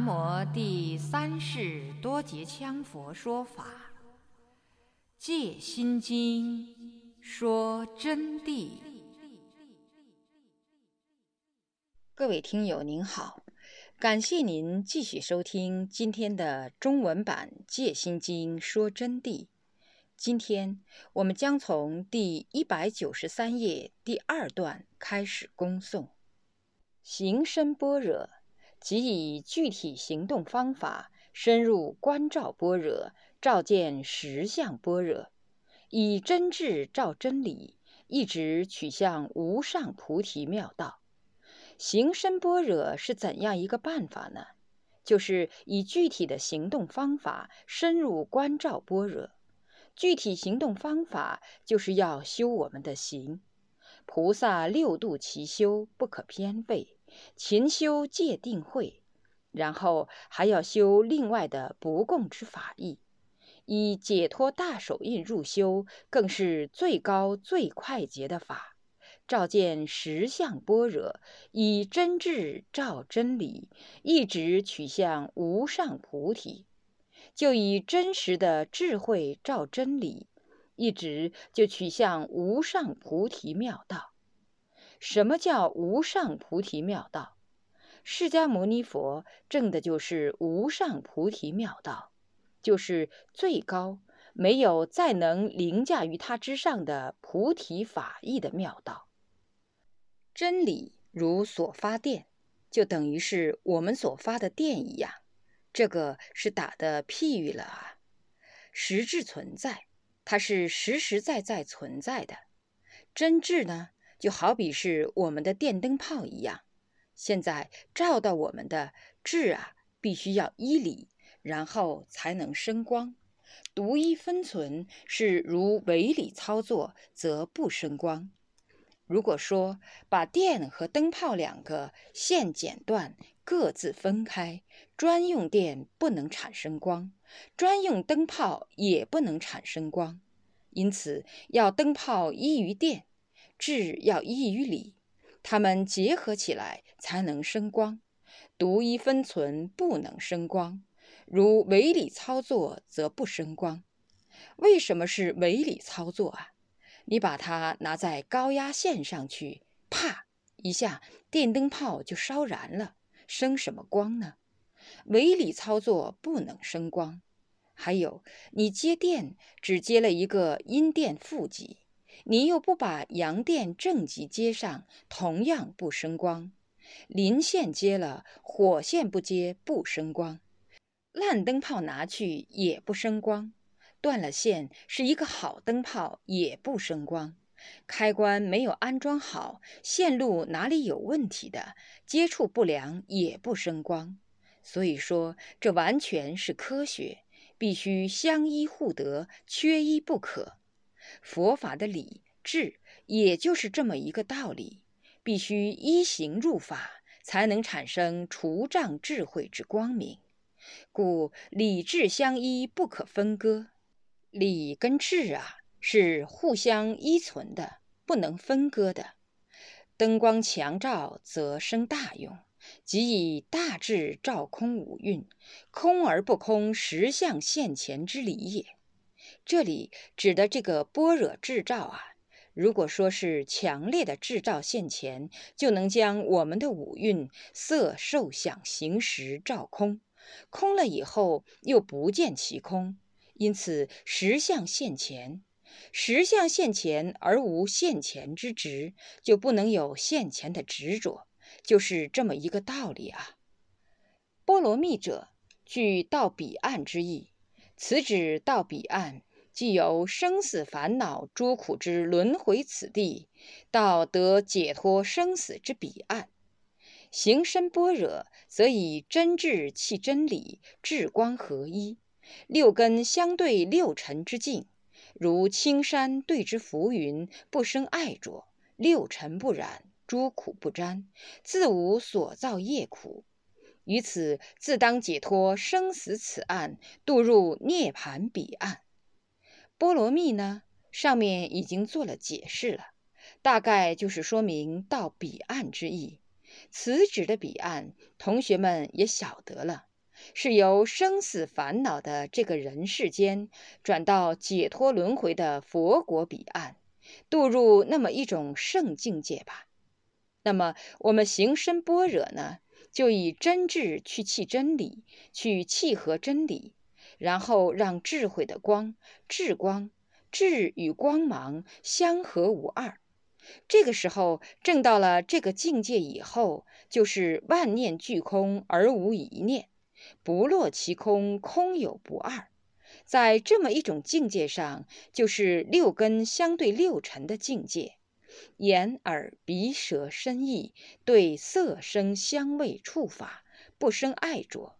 南无第三世多杰羌佛说法，《戒心经》说真谛。各位听友您好，感谢您继续收听今天的中文版《戒心经说真谛》。今天我们将从第一百九十三页第二段开始恭诵。行深般若，即以具体行动方法深入观照般若，照见实相般若，以真智照真理，一直取向无上菩提妙道。行深般若是怎样一个办法呢？就是以具体的行动方法深入观照般若。具体行动方法就是要修我们的行。菩萨六度齐修，不可偏废。勤修戒定慧，然后还要修另外的不共之法义。以解脱大手印入修，更是最高最快捷的法。照见实相般若，以真智照真理，一直取向无上菩提。就以真实的智慧照真理。一直就取向无上菩提妙道。什么叫无上菩提妙道？释迦牟尼佛证的就是无上菩提妙道，就是最高，没有再能凌驾于它之上的菩提法义的妙道。真理如所发电，就等于是我们所发的电一样。这个是打的譬喻了啊，实质存在。它是实实在在存在的，真智呢，就好比是我们的电灯泡一样，现在照到我们的智啊，必须要依理，然后才能生光。独一分存是如违理操作，则不生光。如果说把电和灯泡两个线剪断，各自分开，专用电不能产生光。专用灯泡也不能产生光，因此要灯泡依于电，智要依于理，它们结合起来才能生光。独一分存不能生光，如伪理操作则不生光。为什么是伪理操作啊？你把它拿在高压线上去，啪一下，电灯泡就烧燃了，生什么光呢？伪理操作不能生光，还有你接电只接了一个阴电负极，你又不把阳电正极接上，同样不生光。零线接了，火线不接不生光。烂灯泡拿去也不生光，断了线是一个好灯泡也不生光。开关没有安装好，线路哪里有问题的，接触不良也不生光。所以说，这完全是科学，必须相依互得，缺一不可。佛法的理智，也就是这么一个道理，必须依行入法，才能产生除障智慧之光明。故理智相依，不可分割。理跟智啊，是互相依存的，不能分割的。灯光强照，则生大用。即以大智照空五蕴，空而不空，实相现前之理也。这里指的这个般若智照啊，如果说是强烈的智照现前，就能将我们的五蕴色、受、想、行、识照空。空了以后，又不见其空，因此实相现前。实相现前而无现前之执，就不能有现前的执着。就是这么一个道理啊！波罗蜜者，具到彼岸之意。此指到彼岸，既有生死烦恼诸苦之轮回此地，到得解脱生死之彼岸。行深般若，则以真智契真理，智光合一，六根相对六尘之境，如青山对之浮云，不生爱着，六尘不染。诸苦不沾，自无所造业苦，于此自当解脱生死此岸，渡入涅盘彼岸。波罗蜜呢，上面已经做了解释了，大概就是说明到彼岸之意。此指的彼岸，同学们也晓得了，是由生死烦恼的这个人世间，转到解脱轮回的佛国彼岸，渡入那么一种圣境界吧。那么我们行深般若呢，就以真智去契真理，去契合真理，然后让智慧的光、智光、智与光芒相合无二。这个时候证到了这个境界以后，就是万念俱空而无一念，不落其空，空有不二。在这么一种境界上，就是六根相对六尘的境界。眼、耳、鼻、舌、身、意对色、声、香味、触法不生爱着。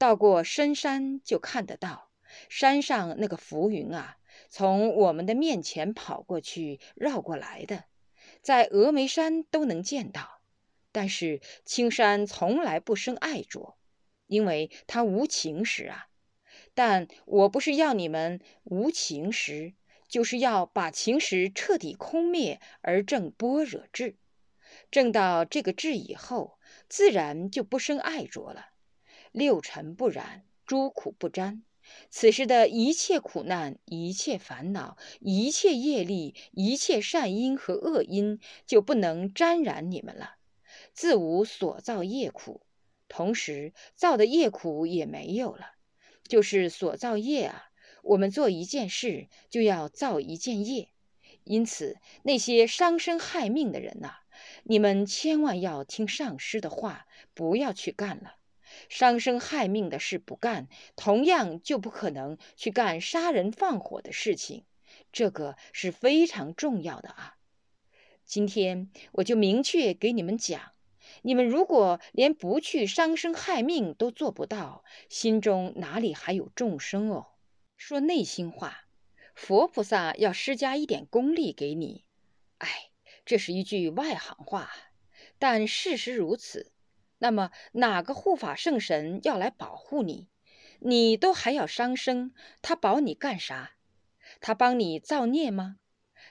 到过深山就看得到，山上那个浮云啊，从我们的面前跑过去，绕过来的，在峨眉山都能见到。但是青山从来不生爱着，因为它无情时啊。但我不是要你们无情时。就是要把情识彻底空灭，而证般若智。证到这个智以后，自然就不生爱着了。六尘不染，诸苦不沾。此时的一切苦难、一切烦恼、一切业力、一切善因和恶因，就不能沾染你们了。自无所造业苦，同时造的业苦也没有了。就是所造业啊。我们做一件事就要造一件业，因此那些伤身害命的人呐，你们千万要听上师的话，不要去干了。伤生害命的事不干，同样就不可能去干杀人放火的事情，这个是非常重要的啊。今天我就明确给你们讲，你们如果连不去伤生害命都做不到，心中哪里还有众生哦？说内心话，佛菩萨要施加一点功力给你。哎，这是一句外行话，但事实如此。那么哪个护法圣神要来保护你，你都还要伤生，他保你干啥？他帮你造孽吗？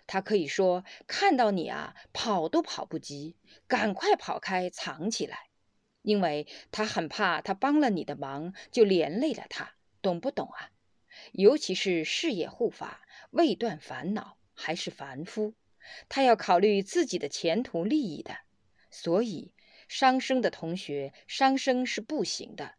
他可以说看到你啊，跑都跑不及，赶快跑开藏起来，因为他很怕他帮了你的忙就连累了他，懂不懂啊？尤其是事业护法未断烦恼，还是凡夫，他要考虑自己的前途利益的，所以伤生的同学伤生是不行的。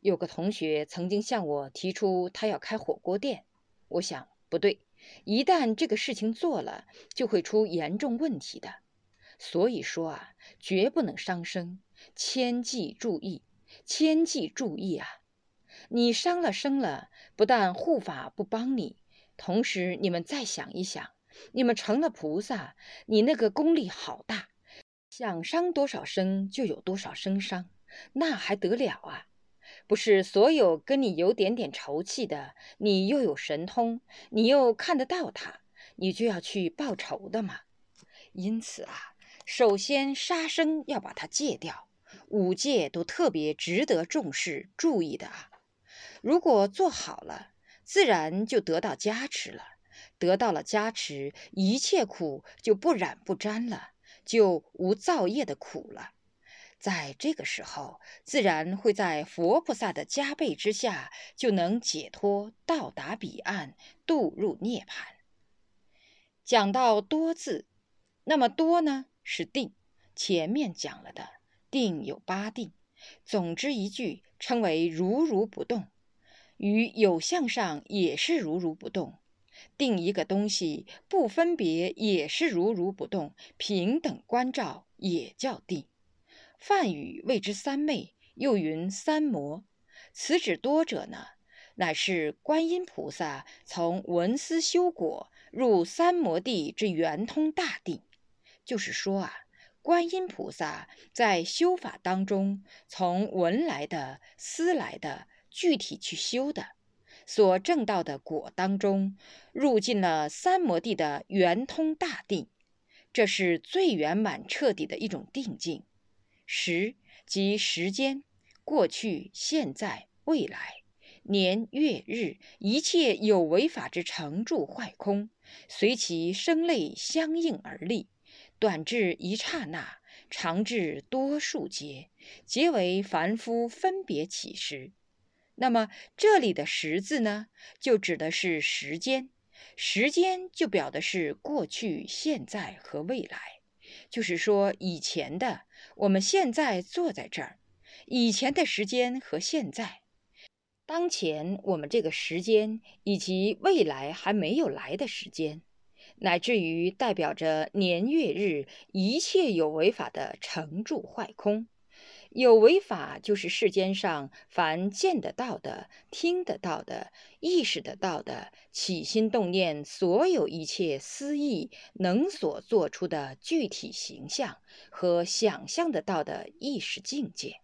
有个同学曾经向我提出他要开火锅店，我想不对，一旦这个事情做了，就会出严重问题的。所以说啊，绝不能伤生，千记注意，千记注意啊。你伤了生了，不但护法不帮你，同时你们再想一想，你们成了菩萨，你那个功力好大，想伤多少生就有多少生伤，那还得了啊？不是所有跟你有点点仇气的，你又有神通，你又看得到他，你就要去报仇的嘛。因此啊，首先杀生要把它戒掉，五戒都特别值得重视注意的啊。如果做好了，自然就得到加持了。得到了加持，一切苦就不染不沾了，就无造业的苦了。在这个时候，自然会在佛菩萨的加倍之下，就能解脱，到达彼岸，渡入涅槃。讲到多字，那么多呢是定，前面讲了的定有八定，总之一句称为如如不动。于有相上也是如如不动，定一个东西不分别也是如如不动，平等观照也叫定。梵语谓之三昧，又云三摩。此指多者呢，乃是观音菩萨从闻思修果入三摩地之圆通大定。就是说啊，观音菩萨在修法当中，从闻来的、思来的。具体去修的，所证到的果当中，入进了三摩地的圆通大定，这是最圆满彻底的一种定境。时即时间，过去、现在、未来，年月日，一切有为法之成住坏空，随其生类相应而立，短至一刹那，长至多数劫，皆为凡夫分别起时。那么这里的“时”字呢，就指的是时间，时间就表的是过去、现在和未来，就是说以前的，我们现在坐在这儿，以前的时间和现在，当前我们这个时间以及未来还没有来的时间，乃至于代表着年月日一切有为法的成住坏空。有为法就是世间上凡见得到的、听得到的、意识得到的、起心动念所有一切思意能所做出的具体形象和想象得到的意识境界，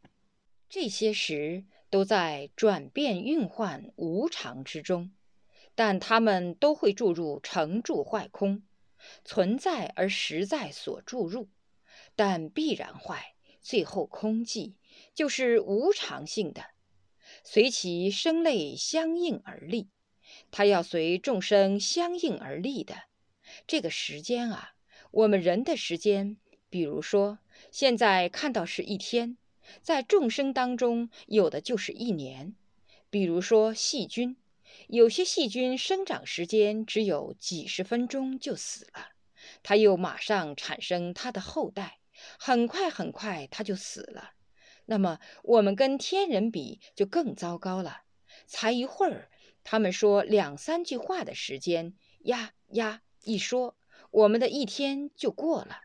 这些时都在转变运换无常之中，但它们都会注入成住坏空，存在而实在所注入，但必然坏。最后空寂就是无常性的，随其生类相应而立，它要随众生相应而立的。这个时间啊，我们人的时间，比如说现在看到是一天，在众生当中有的就是一年。比如说细菌，有些细菌生长时间只有几十分钟就死了，它又马上产生它的后代。很快很快，他就死了。那么我们跟天人比，就更糟糕了。才一会儿，他们说两三句话的时间，呀呀一说，我们的一天就过了。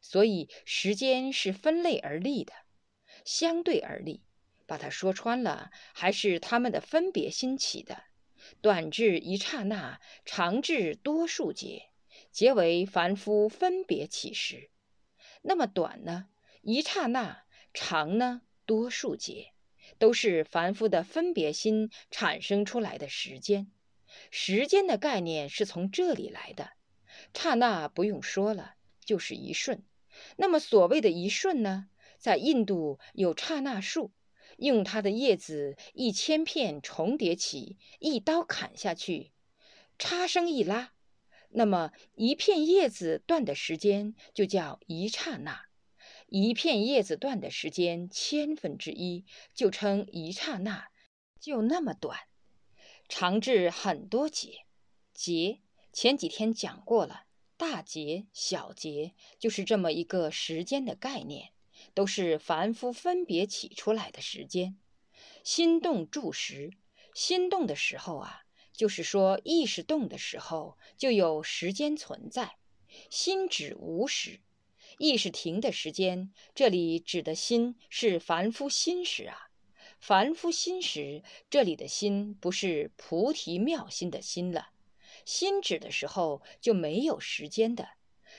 所以时间是分类而立的，相对而立。把它说穿了，还是他们的分别心起的。短至一刹那，长至多数劫，皆为凡夫分别起时。那么短呢？一刹那；长呢？多数劫，都是凡夫的分别心产生出来的时间。时间的概念是从这里来的。刹那不用说了，就是一瞬。那么所谓的一瞬呢？在印度有刹那树，用它的叶子一千片重叠起，一刀砍下去，插声一拉。那么一片叶子断的时间就叫一刹那，一片叶子断的时间千分之一就称一刹那，就那么短，长至很多节，节前几天讲过了，大节、小节就是这么一个时间的概念，都是凡夫分别起出来的时间。心动住时，心动的时候啊。就是说，意识动的时候就有时间存在；心止无时，意识停的时间，这里指的心是凡夫心时啊。凡夫心时，这里的心不是菩提妙心的心了。心止的时候就没有时间的，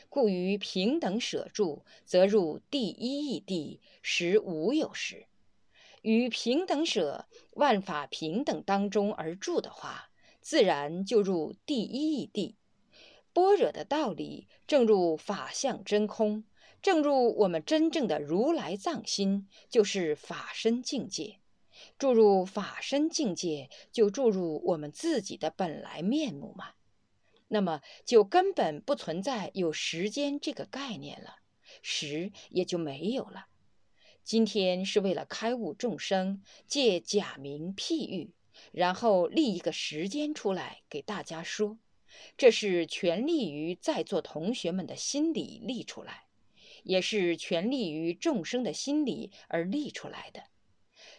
故于平等舍住，则入第一义地，时无有时。于平等舍万法平等当中而住的话。自然就入第一义地，般若的道理正入法相真空，正入我们真正的如来藏心，就是法身境界。注入法身境界，就注入我们自己的本来面目嘛。那么就根本不存在有时间这个概念了，时也就没有了。今天是为了开悟众生，借假名譬喻。然后立一个时间出来给大家说，这是全力于在座同学们的心里立出来，也是全力于众生的心里而立出来的，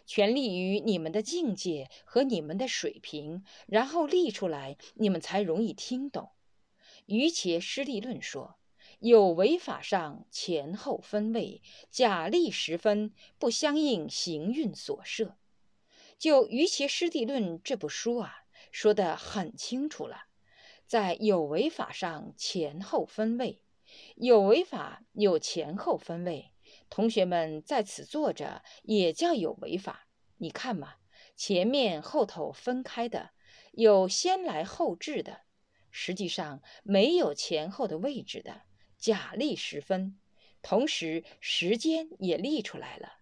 全力于你们的境界和你们的水平，然后立出来，你们才容易听懂。于且师利论说，有为法上前后分位，假立时分，不相应行运所设。就《于其师地论》这部书啊，说得很清楚了，在有为法上前后分位，有为法有前后分位，同学们在此坐着也叫有为法。你看嘛，前面后头分开的，有先来后至的，实际上没有前后的位置的，假立时分，同时时间也立出来了。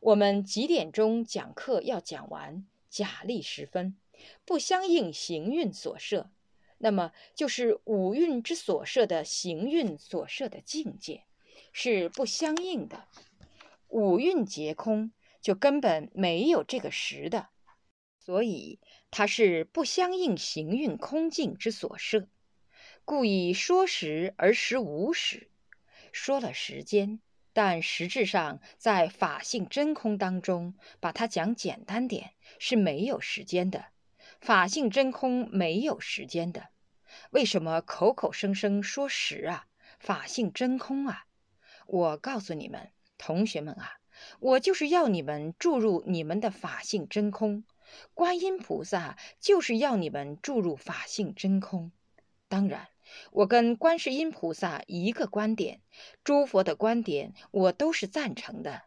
我们几点钟讲课要讲完？假立时分，不相应行运所设，那么就是五蕴之所设的行运所设的境界。是不相应的。五蕴皆空，就根本没有这个实的，所以它是不相应行运空境之所设，故以说时而实无时，说了时间，但实质上在法性真空当中，把它讲简单点，是没有时间的。法性真空没有时间的，为什么口口声声说实啊？法性真空啊！我告诉你们，同学们啊，我就是要你们注入你们的法性真空。观音菩萨就是要你们注入法性真空。当然，我跟观世音菩萨一个观点，诸佛的观点我都是赞成的。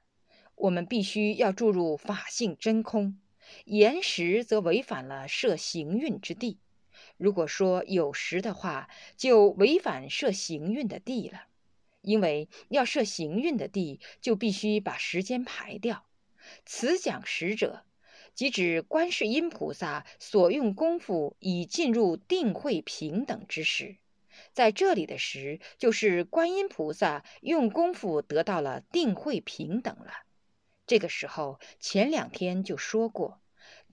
我们必须要注入法性真空。言实则违反了设行运之地。如果说有实的话，就违反设行运的地了。因为要设行运的地，就必须把时间排掉。此讲实者，即指观世音菩萨所用功夫已进入定慧平等之时。在这里的时，就是观音菩萨用功夫得到了定慧平等了。这个时候，前两天就说过，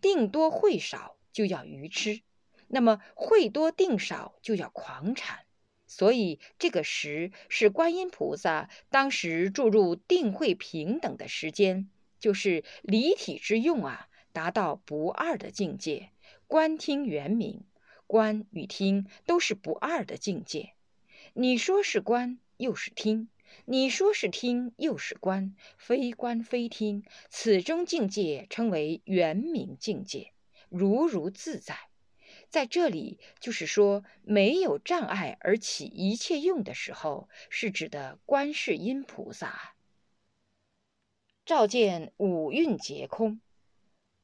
定多会少就要愚痴，那么会多定少就要狂产。所以这个时是观音菩萨当时注入定慧平等的时间，就是离体之用啊，达到不二的境界。观听圆明，观与听都是不二的境界。你说是观，又是听。你说是听，又是观，非观非听，此中境界称为圆明境界，如如自在。在这里，就是说没有障碍而起一切用的时候，是指的观世音菩萨。照见五蕴皆空，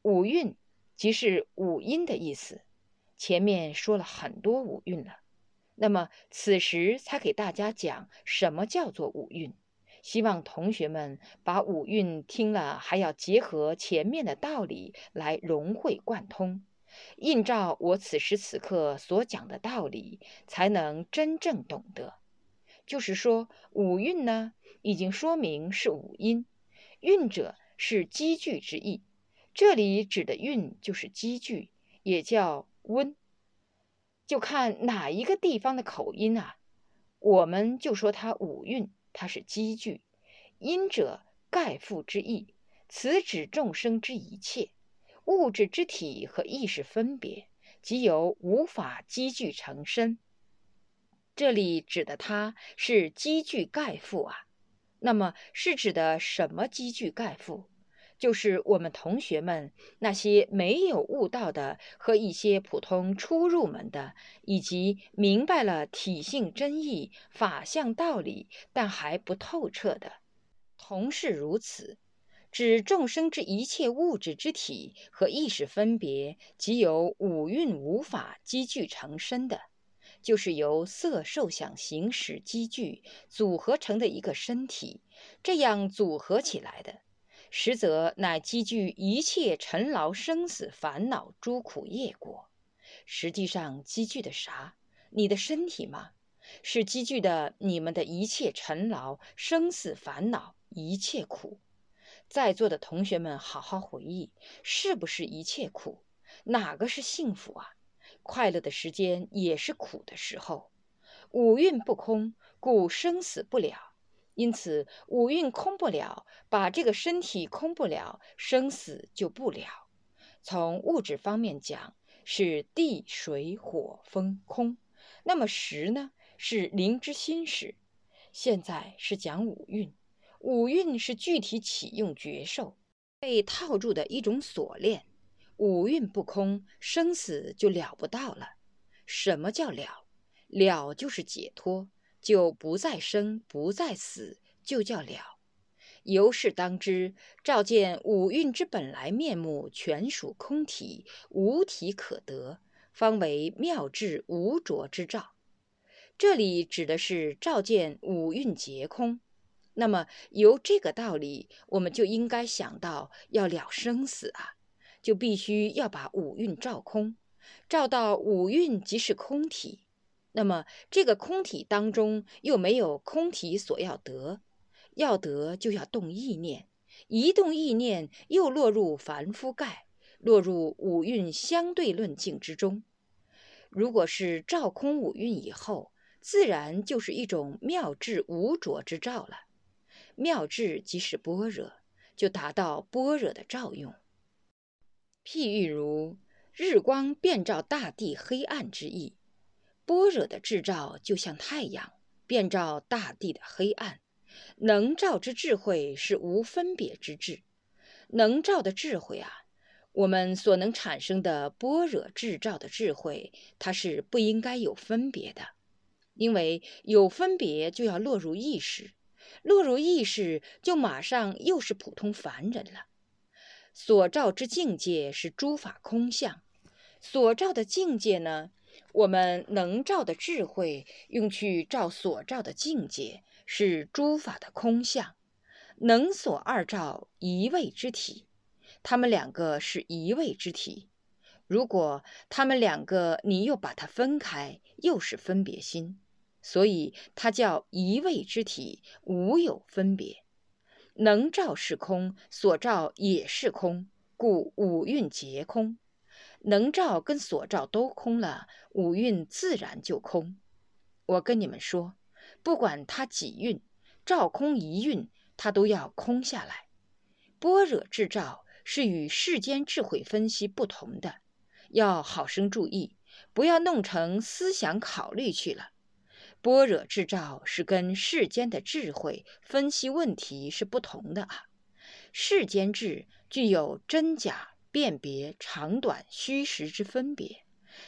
五蕴即是五音的意思。前面说了很多五蕴了。那么此时才给大家讲什么叫做五蕴，希望同学们把五蕴听了，还要结合前面的道理来融会贯通，映照我此时此刻所讲的道理，才能真正懂得。就是说，五蕴呢，已经说明是五音，蕴者是积聚之意，这里指的蕴就是积聚，也叫温。就看哪一个地方的口音啊，我们就说它五蕴，它是积聚。因者盖覆之意，此指众生之一切物质之体和意识分别，即由无法积聚成身。这里指的它是积聚盖覆啊，那么是指的什么积聚盖覆？就是我们同学们那些没有悟道的和一些普通初入门的，以及明白了体性真意、法相道理但还不透彻的，同是如此。指众生之一切物质之体和意识分别，即由五蕴无法积聚成身的，就是由色受想行识积聚组合成的一个身体，这样组合起来的。实则乃积聚一切尘劳生死烦恼诸苦业果。实际上积聚的啥？你的身体吗？是积聚的你们的一切尘劳生死烦恼一切苦。在座的同学们，好好回忆，是不是一切苦？哪个是幸福啊？快乐的时间也是苦的时候。五蕴不空，故生死不了。因此，五蕴空不了，把这个身体空不了，生死就不了。从物质方面讲，是地水火风空。那么时呢，是灵之心识。现在是讲五蕴，五蕴是具体启用觉受，被套住的一种锁链。五蕴不空，生死就了不到了。什么叫了？了就是解脱。就不再生，不再死，就叫了。由是当知，照见五蕴之本来面目，全属空体，无体可得，方为妙智无着之照。这里指的是照见五蕴皆空。那么由这个道理，我们就应该想到要了生死啊，就必须要把五蕴照空，照到五蕴即是空体。那么，这个空体当中又没有空体所要得，要得就要动意念，一动意念又落入凡夫盖，落入五蕴相对论境之中。如果是照空五蕴以后，自然就是一种妙智无着之照了。妙智即是般若，就达到般若的照用。譬喻如日光遍照大地黑暗之意，般若的智照就像太阳遍照大地的黑暗。能照之智慧是无分别之智，能照的智慧啊，我们所能产生的般若智照的智慧，它是不应该有分别的，因为有分别就要落入意识，落入意识就马上又是普通凡人了。所照之境界是诸法空相，所照的境界呢，我们能照的智慧用去照所照的境界。是诸法的空相，能所二照一位之体，他们两个是一位之体。如果他们两个你又把它分开，又是分别心，所以它叫一位之体，无有分别。能照是空，所照也是空，故五蕴皆空。能照跟所照都空了，五蕴自然就空。我跟你们说。不管他几蕴，照空一蕴，它都要空下来。般若智照是与世间智慧分析不同的，要好生注意，不要弄成思想考虑去了。般若智照是跟世间的智慧分析问题是不同的啊。世间智具有真假辨别、长短、虚实之分别，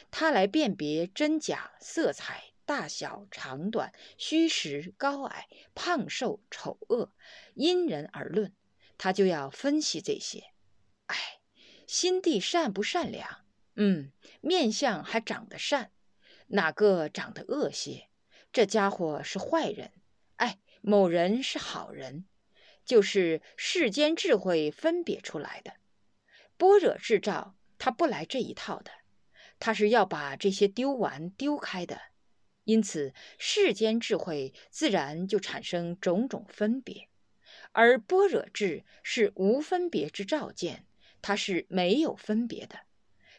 它来辨别真假、色彩。大小、长短、虚实、高矮、胖瘦、丑恶，因人而论，他就要分析这些。哎，心地善不善良？嗯，面相还长得善，哪个长得恶些？这家伙是坏人。哎，某人是好人，就是世间智慧分别出来的。般若智照，他不来这一套的，他是要把这些丢完、丢开的。因此，世间智慧自然就产生种种分别，而般若智是无分别之照见，它是没有分别的。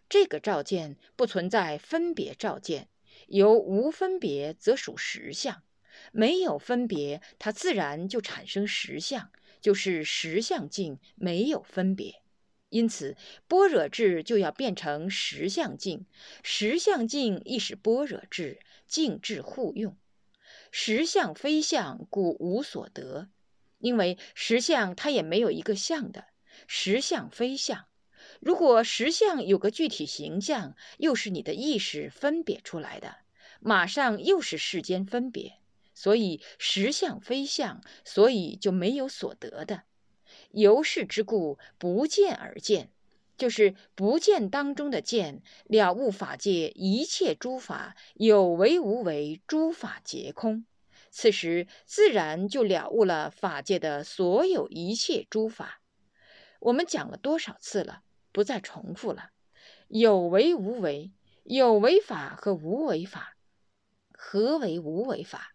这个照见不存在分别照见，由无分别则属实相，没有分别，它自然就产生实相，就是实相境，没有分别。因此，般若智就要变成实相境，实相境亦是般若智。静智互用，实相非相，故无所得。因为实相它也没有一个相的，实相非相。如果实相有个具体形象，又是你的意识分别出来的，马上又是世间分别。所以实相非相，所以就没有所得的。由是之故，不见而见。就是不见当中的见了悟法界一切诸法有为无为，诸法皆空。此时自然就了悟了法界的所有一切诸法。我们讲了多少次了，不再重复了。有为无为，有为法和无为法，何为无为法？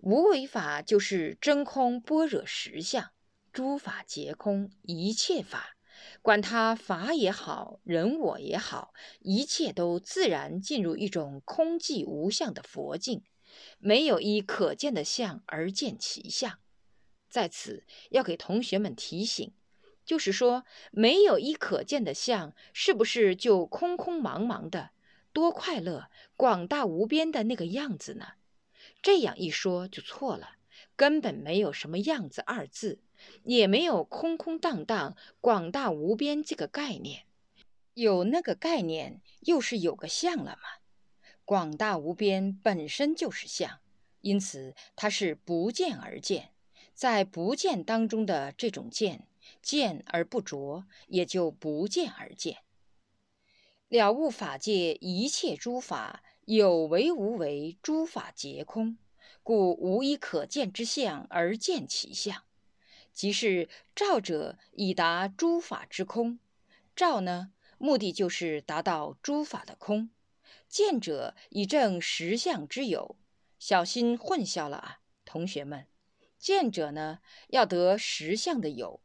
无为法就是真空般若实相，诸法皆空，一切法。管他法也好，人我也好，一切都自然进入一种空寂无相的佛境，没有依可见的相而见其相。在此要给同学们提醒，就是说，没有依可见的相，是不是就空空茫茫的，多快乐、广大无边的那个样子呢？这样一说就错了，根本没有什么样子二字。也没有空空荡荡、广大无边这个概念，有那个概念，又是有个相了嘛？广大无边本身就是相，因此它是不见而见，在不见当中的这种见，见而不着，也就不见而见。了悟法界一切诸法有为无为，诸法皆空，故无一可见之相而见其相。即是照者以达诸法之空，照呢目的就是达到诸法的空；见者以证实相之有。小心混淆了啊，同学们！见者呢，要得实相的有。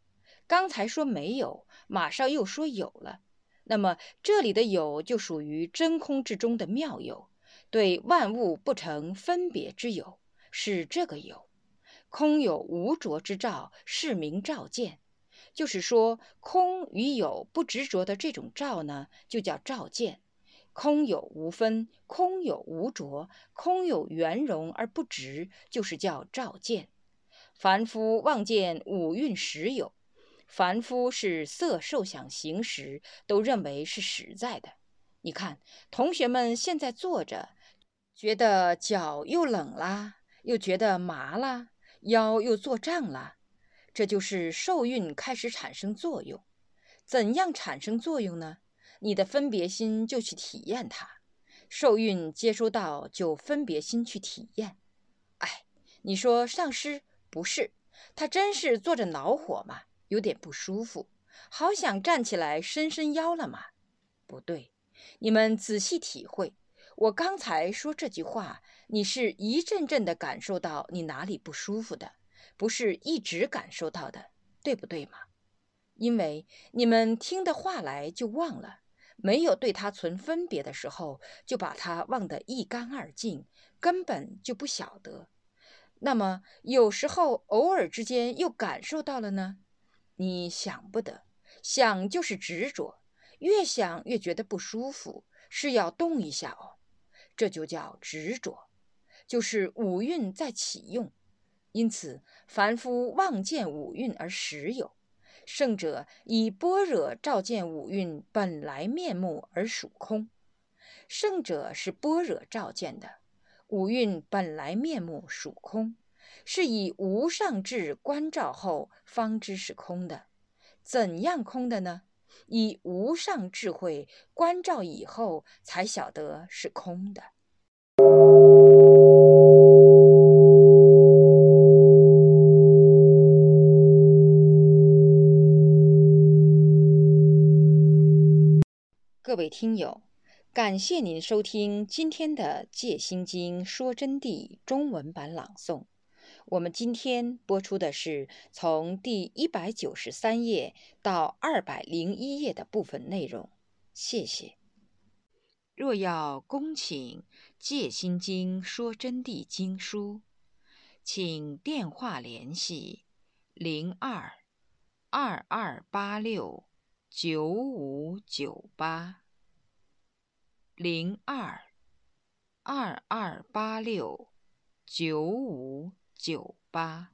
刚才说没有，马上又说有了。那么这里的有就属于真空之中的妙有，对万物不成分别之有，是这个有。空有无着之照，是名照见。就是说，空与有不执着的这种照呢，就叫照见。空有无分，空有无着，空有圆融而不执，就是叫照见。凡夫望见五蕴实有。凡夫是色受想行识都认为是实在的。你看，同学们现在坐着，觉得脚又冷啦，又觉得麻啦，腰又作胀了，这就是受蕴开始产生作用。怎样产生作用呢？你的分别心就去体验它，受蕴接收到就分别心去体验。哎，你说上师不是，他真是坐着恼火吗？有点不舒服，好想站起来伸伸腰了嘛？不对，你们仔细体会，我刚才说这句话，你是一阵阵的感受到你哪里不舒服的，不是一直感受到的，对不对嘛？因为你们听的话来就忘了，没有对它存分别的时候，就把它忘得一干二净，根本就不晓得。那么有时候偶尔之间又感受到了呢？你想不得，想就是执着，越想越觉得不舒服，是要动一下哦，这就叫执着，就是五蕴在启用。因此，凡夫望见五蕴而实有，圣者以般若照见五蕴本来面目而属空。圣者是般若照见的，五蕴本来面目属空。是以无上智观照后方知是空的，怎样空的呢？以无上智慧观照以后才晓得是空的。各位听友，感谢您收听今天的《戒心经说真谛》中文版朗诵。我们今天播出的是从第一百九十三页到二百零一页的部分内容，谢谢。若要恭请《戒心经说真谛》经书，请电话联系零二二二八六九五九八零二二二八六九五。九八。